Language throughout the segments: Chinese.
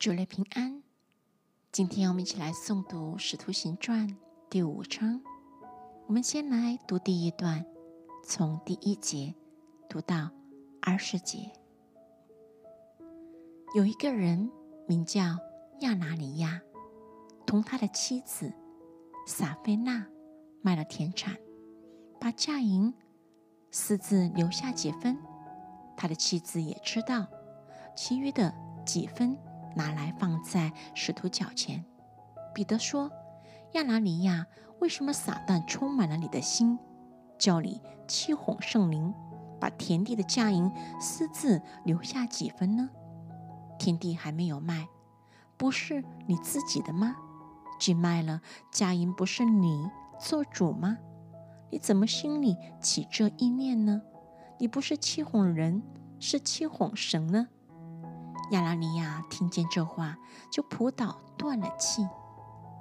主内平安。今天我们一起来诵读《使徒行传》第五章。我们先来读第一段，从第一节读到二十节。有一个人名叫亚拿尼亚，同他的妻子撒菲娜卖了田产，把价银私自留下几分。他的妻子也知道，其余的几分。拿来放在使徒脚前。彼得说：“亚拿尼亚，为什么撒旦充满了你的心，叫你欺哄圣灵，把田地的价银私自留下几分呢？田地还没有卖，不是你自己的吗？既卖了，价银不是你做主吗？你怎么心里起这意念呢？你不是欺哄人，是欺哄神呢？”亚拉尼亚听见这话，就扑倒断了气。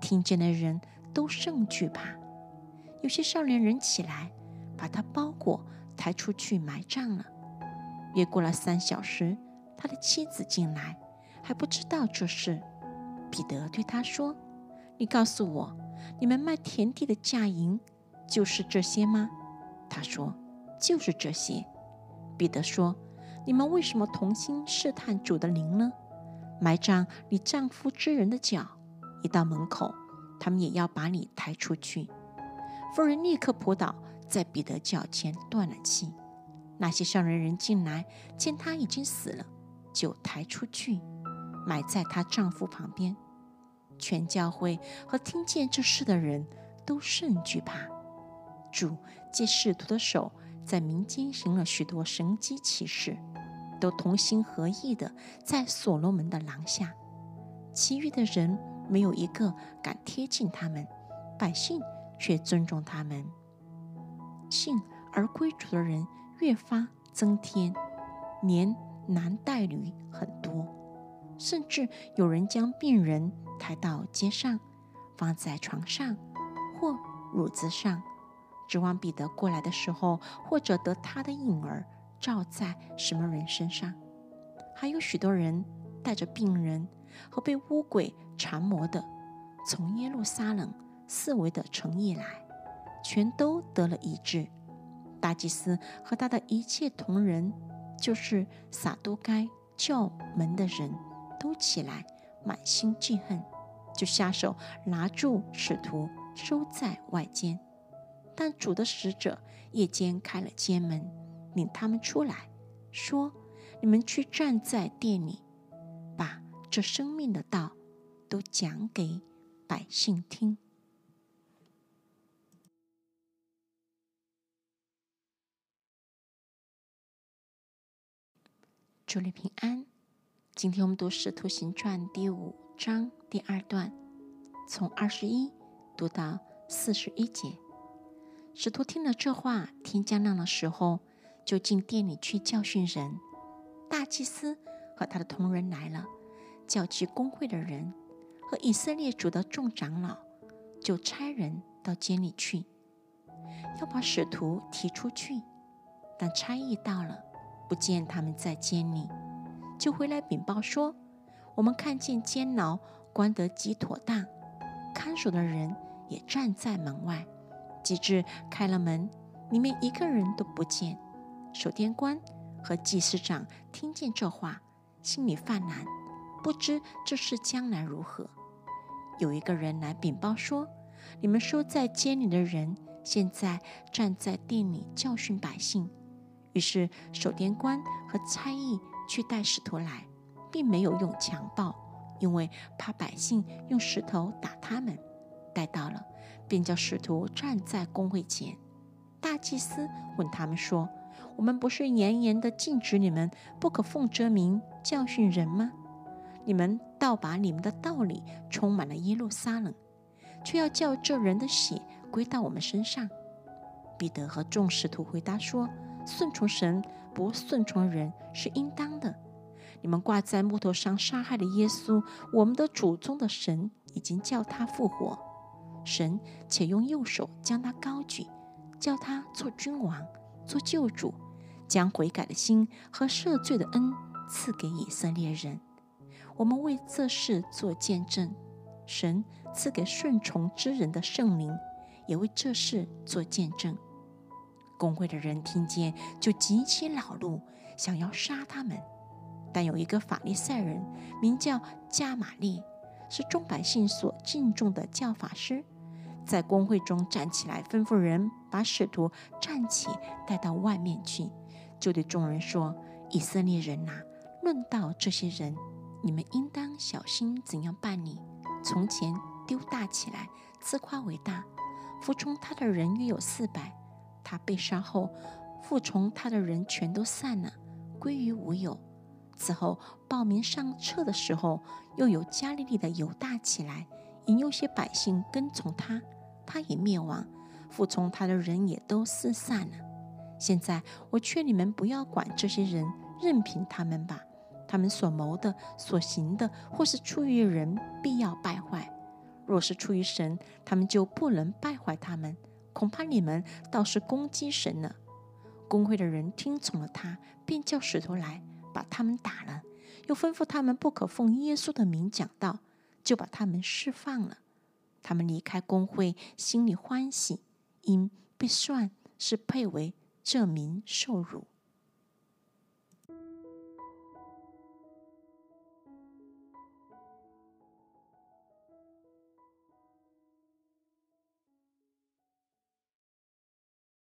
听见的人都甚惧怕。有些少年人起来，把他包裹抬出去埋葬了。约过了三小时，他的妻子进来，还不知道这事。彼得对他说：“你告诉我，你们卖田地的价银就是这些吗？”他说：“就是这些。”彼得说。你们为什么同心试探主的灵呢？埋葬你丈夫之人的脚，一到门口，他们也要把你抬出去。妇人立刻扑倒在彼得脚前，断了气。那些上人人进来，见他已经死了，就抬出去，埋在她丈夫旁边。全教会和听见这事的人都甚惧怕。主借使徒的手。在民间行了许多神机奇事，都同心合意的在所罗门的廊下，其余的人没有一个敢贴近他们，百姓却尊重他们。信而归主的人越发增添，连男带女很多，甚至有人将病人抬到街上，放在床上或褥子上。指望彼得过来的时候，或者得他的影儿照在什么人身上。还有许多人带着病人和被污鬼缠磨的，从耶路撒冷四围的城邑来，全都得了医治。大祭司和他的一切同人，就是撒都该教门的人都起来，满心记恨，就下手拿住使徒，收在外间。但主的使者夜间开了街门，领他们出来，说：“你们去站在店里，把这生命的道都讲给百姓听。”祝你平安。今天我们读《使徒行传》第五章第二段，从二十一读到四十一节。使徒听了这话，天将亮的时候，就进店里去教训人。大祭司和他的同人来了，叫其公会的人和以色列主的众长老，就差人到监里去，要把使徒提出去。但差役到了，不见他们在监里，就回来禀报说：“我们看见监牢关得极妥当，看守的人也站在门外。”及至开了门，里面一个人都不见。守殿官和祭司长听见这话，心里犯难，不知这事将来如何。有一个人来禀报说：“你们收在监里的人，现在站在店里教训百姓。”于是守殿官和差役去带使徒来，并没有用强暴，因为怕百姓用石头打他们。带到了。便叫使徒站在公会前。大祭司问他们说：“我们不是严严的禁止你们不可奉这名教训人吗？你们倒把你们的道理充满了耶路撒冷，却要叫这人的血归到我们身上。”彼得和众使徒回答说：“顺从神，不顺从人是应当的。你们挂在木头上杀害了耶稣，我们的祖宗的神已经叫他复活。”神且用右手将他高举，叫他做君王、做救主，将悔改的心和赦罪的恩赐给以色列人。我们为这事做见证。神赐给顺从之人的圣灵，也为这事做见证。公会的人听见，就极其恼怒，想要杀他们。但有一个法利赛人，名叫加玛利，是众百姓所敬重的教法师，在公会中站起来，吩咐人把使徒站起，带到外面去，就对众人说：“以色列人呐，论到这些人，你们应当小心怎样办理。从前丢大起来，自夸为大，服从他的人约有四百。他被杀后，服从他的人全都散了，归于无有。”此后报名上册的时候，又有加利利的犹大起来，引诱些百姓跟从他，他也灭亡，服从他的人也都四散了。现在我劝你们不要管这些人，任凭他们吧。他们所谋的、所行的，或是出于人，必要败坏；若是出于神，他们就不能败坏他们。恐怕你们倒是攻击神了。公会的人听从了他，便叫使徒来。把他们打了，又吩咐他们不可奉耶稣的名讲道，就把他们释放了。他们离开工会，心里欢喜，因被算是配为这名受辱。